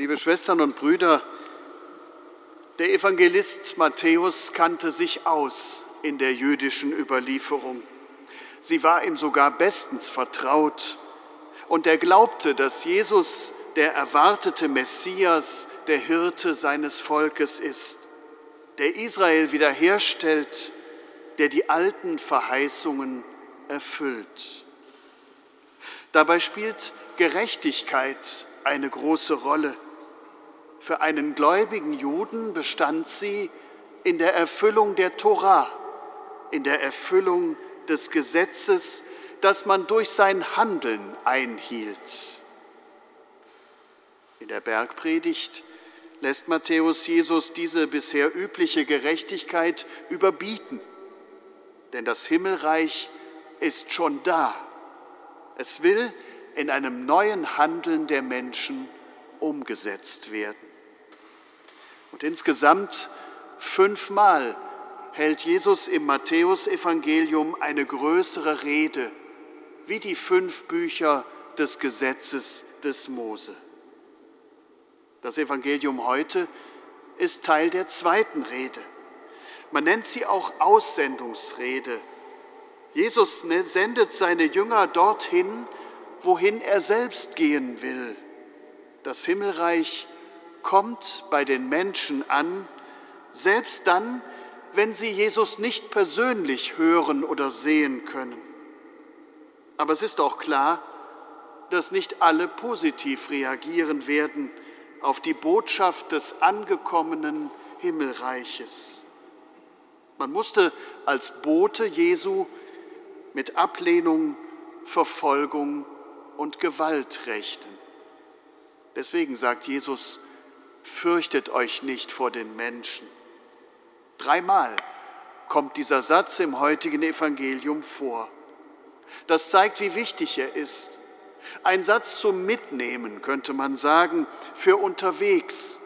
Liebe Schwestern und Brüder, der Evangelist Matthäus kannte sich aus in der jüdischen Überlieferung. Sie war ihm sogar bestens vertraut und er glaubte, dass Jesus der erwartete Messias, der Hirte seines Volkes ist, der Israel wiederherstellt, der die alten Verheißungen erfüllt. Dabei spielt Gerechtigkeit eine große Rolle. Für einen gläubigen Juden bestand sie in der Erfüllung der Tora, in der Erfüllung des Gesetzes, das man durch sein Handeln einhielt. In der Bergpredigt lässt Matthäus Jesus diese bisher übliche Gerechtigkeit überbieten, denn das Himmelreich ist schon da. Es will in einem neuen Handeln der Menschen umgesetzt werden. Und insgesamt fünfmal hält Jesus im Matthäusevangelium eine größere Rede, wie die fünf Bücher des Gesetzes des Mose. Das Evangelium heute ist Teil der zweiten Rede. Man nennt sie auch Aussendungsrede. Jesus ne-, sendet seine Jünger dorthin, wohin er selbst gehen will. Das Himmelreich kommt bei den Menschen an, selbst dann, wenn sie Jesus nicht persönlich hören oder sehen können. Aber es ist auch klar, dass nicht alle positiv reagieren werden auf die Botschaft des angekommenen Himmelreiches. Man musste als Bote Jesu mit Ablehnung, Verfolgung und Gewalt rechnen. Deswegen sagt Jesus, fürchtet euch nicht vor den Menschen. Dreimal kommt dieser Satz im heutigen Evangelium vor. Das zeigt, wie wichtig er ist. Ein Satz zum Mitnehmen, könnte man sagen, für unterwegs.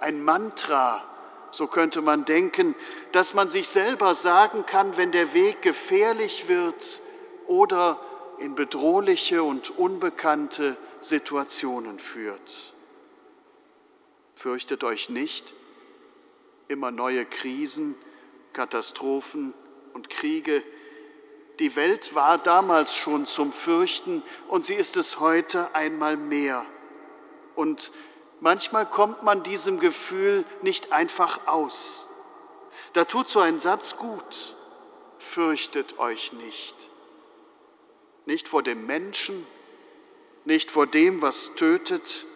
Ein Mantra, so könnte man denken, dass man sich selber sagen kann, wenn der Weg gefährlich wird oder in bedrohliche und unbekannte Situationen führt. Fürchtet euch nicht, immer neue Krisen, Katastrophen und Kriege. Die Welt war damals schon zum Fürchten und sie ist es heute einmal mehr. Und manchmal kommt man diesem Gefühl nicht einfach aus. Da tut so ein Satz gut, fürchtet euch nicht. Nicht vor dem Menschen, nicht vor dem, was tötet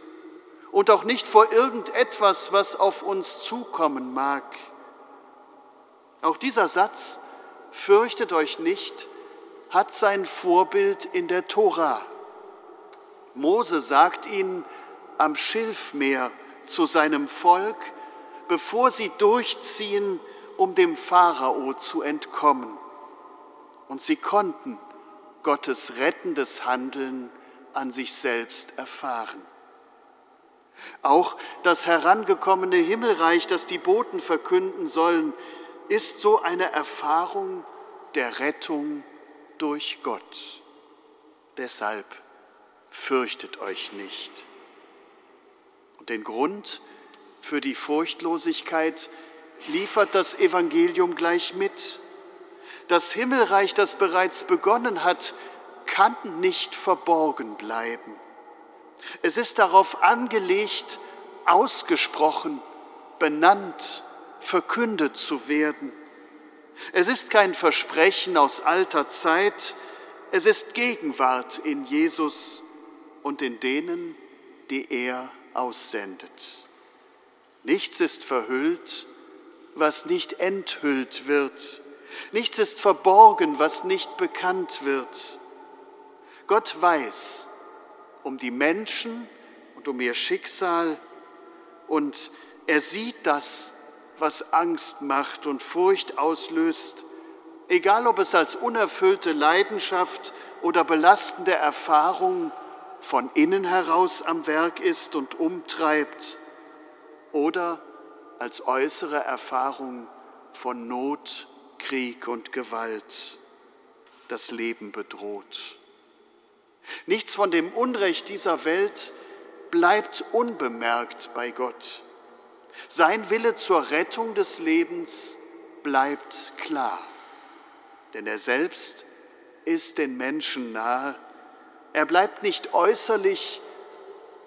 und auch nicht vor irgendetwas, was auf uns zukommen mag. Auch dieser Satz, fürchtet euch nicht, hat sein Vorbild in der Tora. Mose sagt ihnen am Schilfmeer zu seinem Volk, bevor sie durchziehen, um dem Pharao zu entkommen. Und sie konnten Gottes rettendes Handeln an sich selbst erfahren. Auch das herangekommene Himmelreich, das die Boten verkünden sollen, ist so eine Erfahrung der Rettung durch Gott. Deshalb fürchtet euch nicht. Und den Grund für die Furchtlosigkeit liefert das Evangelium gleich mit. Das Himmelreich, das bereits begonnen hat, kann nicht verborgen bleiben. Es ist darauf angelegt, ausgesprochen, benannt, verkündet zu werden. Es ist kein Versprechen aus alter Zeit, es ist Gegenwart in Jesus und in denen, die er aussendet. Nichts ist verhüllt, was nicht enthüllt wird. Nichts ist verborgen, was nicht bekannt wird. Gott weiß um die Menschen und um ihr Schicksal und er sieht das, was Angst macht und Furcht auslöst, egal ob es als unerfüllte Leidenschaft oder belastende Erfahrung von innen heraus am Werk ist und umtreibt oder als äußere Erfahrung von Not, Krieg und Gewalt das Leben bedroht. Nichts von dem Unrecht dieser Welt bleibt unbemerkt bei Gott. Sein Wille zur Rettung des Lebens bleibt klar, denn er selbst ist den Menschen nahe. Er bleibt nicht äußerlich,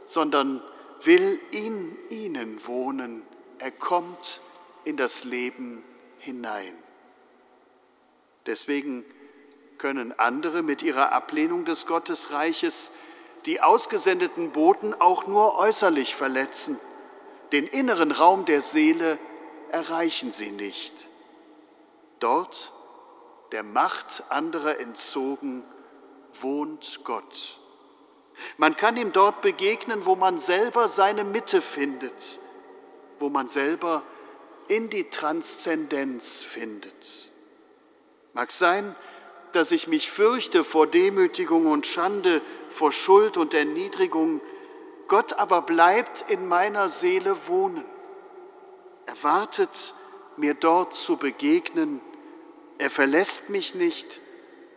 sondern will in ihnen wohnen. Er kommt in das Leben hinein. Deswegen können andere mit ihrer Ablehnung des Gottesreiches die ausgesendeten Boten auch nur äußerlich verletzen. Den inneren Raum der Seele erreichen sie nicht. Dort, der Macht anderer entzogen, wohnt Gott. Man kann ihm dort begegnen, wo man selber seine Mitte findet, wo man selber in die Transzendenz findet. Mag sein, dass ich mich fürchte vor Demütigung und Schande, vor Schuld und Erniedrigung, Gott aber bleibt in meiner Seele wohnen. Er wartet, mir dort zu begegnen. Er verlässt mich nicht,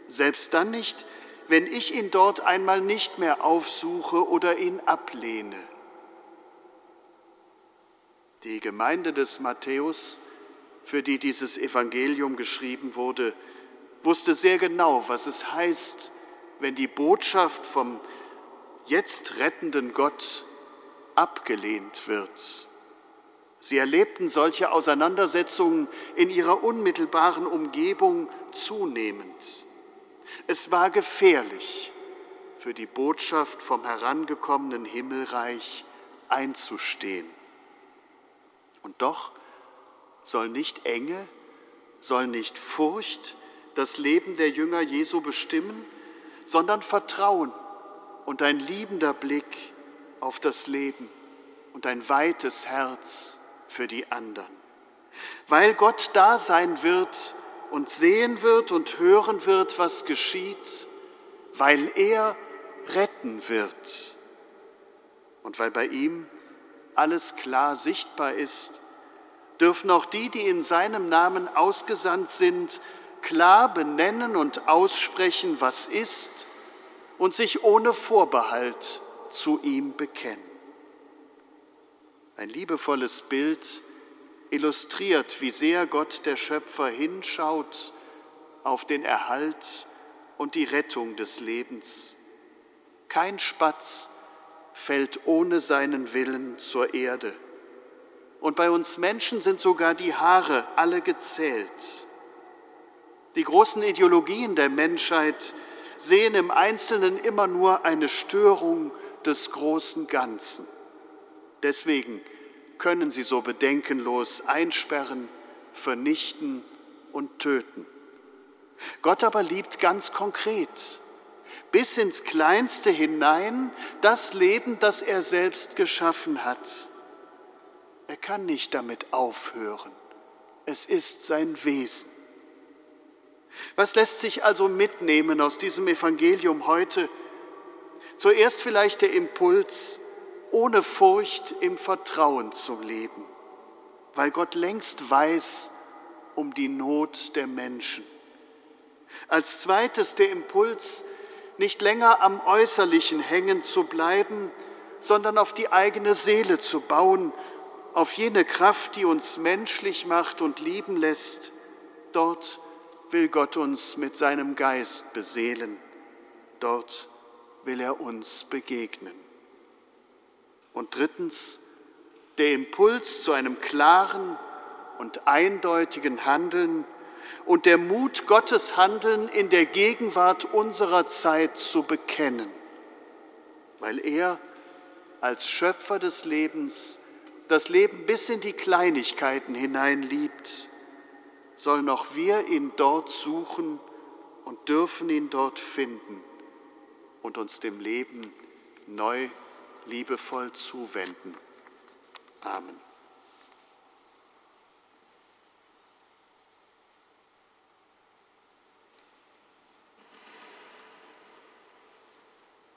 selbst dann nicht, wenn ich ihn dort einmal nicht mehr aufsuche oder ihn ablehne. Die Gemeinde des Matthäus, für die dieses Evangelium geschrieben wurde, wusste sehr genau, was es heißt, wenn die Botschaft vom jetzt rettenden Gott abgelehnt wird. Sie erlebten solche Auseinandersetzungen in ihrer unmittelbaren Umgebung zunehmend. Es war gefährlich, für die Botschaft vom herangekommenen Himmelreich einzustehen. Und doch soll nicht Enge, soll nicht Furcht das Leben der Jünger Jesu bestimmen, sondern Vertrauen und ein liebender Blick auf das Leben und ein weites Herz für die anderen. Weil Gott da sein wird und sehen wird und hören wird, was geschieht, weil er retten wird und weil bei ihm alles klar sichtbar ist, dürfen auch die, die in seinem Namen ausgesandt sind, klar benennen und aussprechen, was ist und sich ohne Vorbehalt zu ihm bekennen. Ein liebevolles Bild illustriert, wie sehr Gott der Schöpfer hinschaut auf den Erhalt und die Rettung des Lebens. Kein Spatz fällt ohne seinen Willen zur Erde. Und bei uns Menschen sind sogar die Haare alle gezählt. Die großen Ideologien der Menschheit sehen im Einzelnen immer nur eine Störung des großen Ganzen. Deswegen können sie so bedenkenlos einsperren, vernichten und töten. Gott aber liebt ganz konkret, bis ins Kleinste hinein, das Leben, das er selbst geschaffen hat. Er kann nicht damit aufhören. Es ist sein Wesen. Was lässt sich also mitnehmen aus diesem Evangelium heute? Zuerst vielleicht der Impuls, ohne Furcht im Vertrauen zu leben, weil Gott längst weiß um die Not der Menschen. Als zweites der Impuls, nicht länger am Äußerlichen hängen zu bleiben, sondern auf die eigene Seele zu bauen, auf jene Kraft, die uns menschlich macht und lieben lässt. Dort will Gott uns mit seinem Geist beseelen. Dort will er uns begegnen. Und drittens, der Impuls zu einem klaren und eindeutigen Handeln und der Mut, Gottes Handeln in der Gegenwart unserer Zeit zu bekennen, weil er als Schöpfer des Lebens das Leben bis in die Kleinigkeiten hinein liebt sollen auch wir ihn dort suchen und dürfen ihn dort finden und uns dem Leben neu liebevoll zuwenden. Amen.